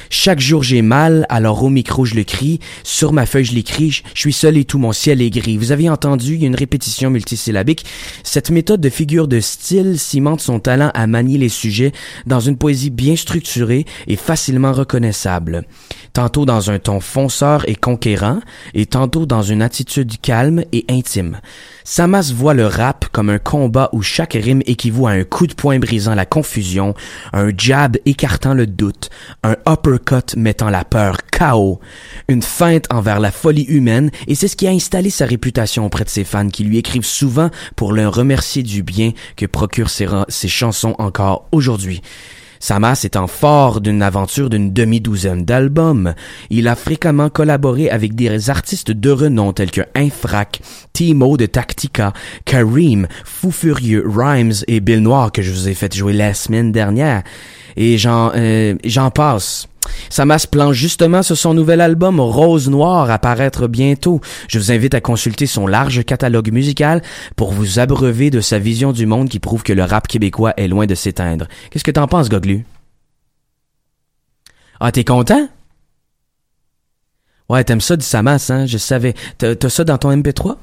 chaque jour j'ai mal, alors au micro je le crie, sur ma feuille je l'écris, je suis seul et tout mon ciel est gris. Vous avez entendu, il y a une répétition multisyllabique. Cette méthode de figure de style cimente son talent à manier les sujets dans une poésie bien structurée et facilement reconnaissable. Tantôt dans un ton fonceur et conquérant, et tantôt dans une attitude calme et intime. Samas voit le rap comme un combat où chaque rime équivaut à un coup de poing brisant la confusion, un jab écartant le doute, un uppercut mettant la peur KO, une feinte envers la folie humaine, et c'est ce qui a installé sa réputation auprès de ses fans qui lui écrivent souvent pour le remercier du bien que procurent ses, ses chansons encore aujourd'hui. Samas étant fort d'une aventure d'une demi-douzaine d'albums, il a fréquemment collaboré avec des artistes de renom tels que Infrac, Timo de Tactica, Kareem, Fou Furieux, Rhymes et Bill Noir que je vous ai fait jouer la semaine dernière. Et j'en euh, j'en passe. Samas planche justement sur son nouvel album Rose Noire à paraître bientôt. Je vous invite à consulter son large catalogue musical pour vous abreuver de sa vision du monde qui prouve que le rap québécois est loin de s'éteindre. Qu'est-ce que t'en penses, Goglu? Ah, t'es content? Ouais, t'aimes ça du Samas, hein? Je savais. T'as ça dans ton MP3?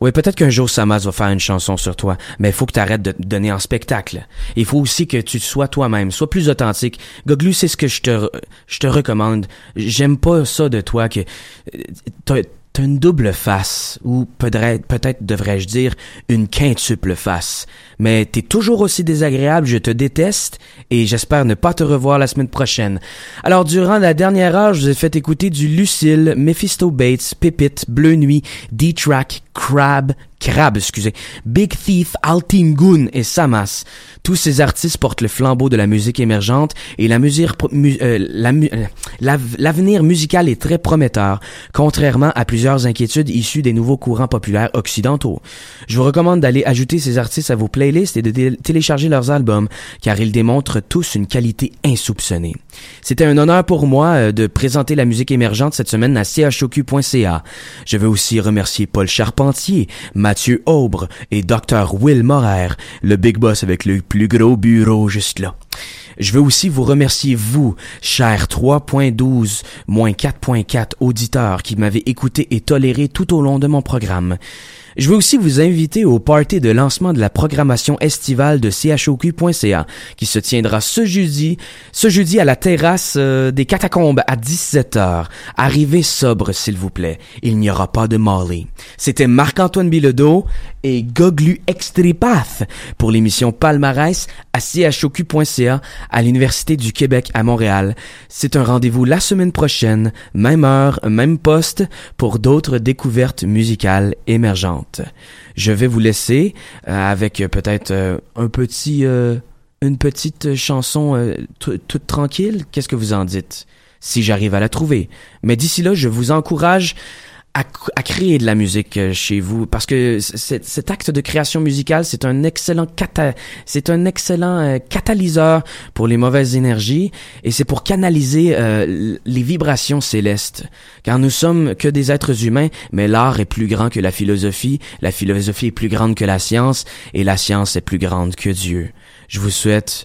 Oui, peut-être qu'un jour Samas va faire une chanson sur toi, mais il faut que tu arrêtes de te donner en spectacle. Il faut aussi que tu sois toi-même, sois plus authentique. Goglu, c'est ce que je te, je te recommande. J'aime pas ça de toi que euh, t'as une double face, ou peut-être, peut-être devrais-je dire une quintuple face. Mais t'es toujours aussi désagréable, je te déteste, et j'espère ne pas te revoir la semaine prochaine. Alors, durant la dernière heure, je vous ai fait écouter du Lucille, Mephisto Bates, Pépite, Bleu Nuit, D-Track, Crab, Crab, excusez, Big Thief, Altingun et Samas. Tous ces artistes portent le flambeau de la musique émergente et la musique, euh, euh, l'avenir musical est très prometteur, contrairement à plusieurs inquiétudes issues des nouveaux courants populaires occidentaux. Je vous recommande d'aller ajouter ces artistes à vos playlists et de télécharger leurs albums, car ils démontrent tous une qualité insoupçonnée. C'était un honneur pour moi euh, de présenter la musique émergente cette semaine à choq.ca. Je veux aussi remercier Paul Mathieu Aubre et Dr. Will Morer, le big boss avec le plus gros bureau juste là. Je veux aussi vous remercier, vous, chers 3.12 4.4 auditeurs qui m'avez écouté et toléré tout au long de mon programme. Je veux aussi vous inviter au party de lancement de la programmation estivale de choq.ca qui se tiendra ce jeudi, ce jeudi à la terrasse euh, des catacombes à 17h. Arrivez sobre, s'il vous plaît. Il n'y aura pas de Molly. C'était Marc-Antoine Bilodeau et Goglu Extripath pour l'émission Palmarès à choq.ca à l'Université du Québec à Montréal. C'est un rendez-vous la semaine prochaine, même heure, même poste, pour d'autres découvertes musicales émergentes. Je vais vous laisser euh, avec euh, peut-être euh, un petit, une petite chanson toute tranquille. Qu'est-ce que vous en dites? Si j'arrive à la trouver? Mais d'ici là, je vous encourage à, à créer de la musique euh, chez vous? Parce que cet acte de création musicale c'est un excellent c'est un excellent euh, catalyseur pour les mauvaises énergies et c'est pour canaliser euh, les vibrations célestes. Car nous sommes que des êtres humains mais l'art est plus grand que la philosophie. La philosophie est plus grande que la science et la science est plus grande que Dieu. Je vous souhaite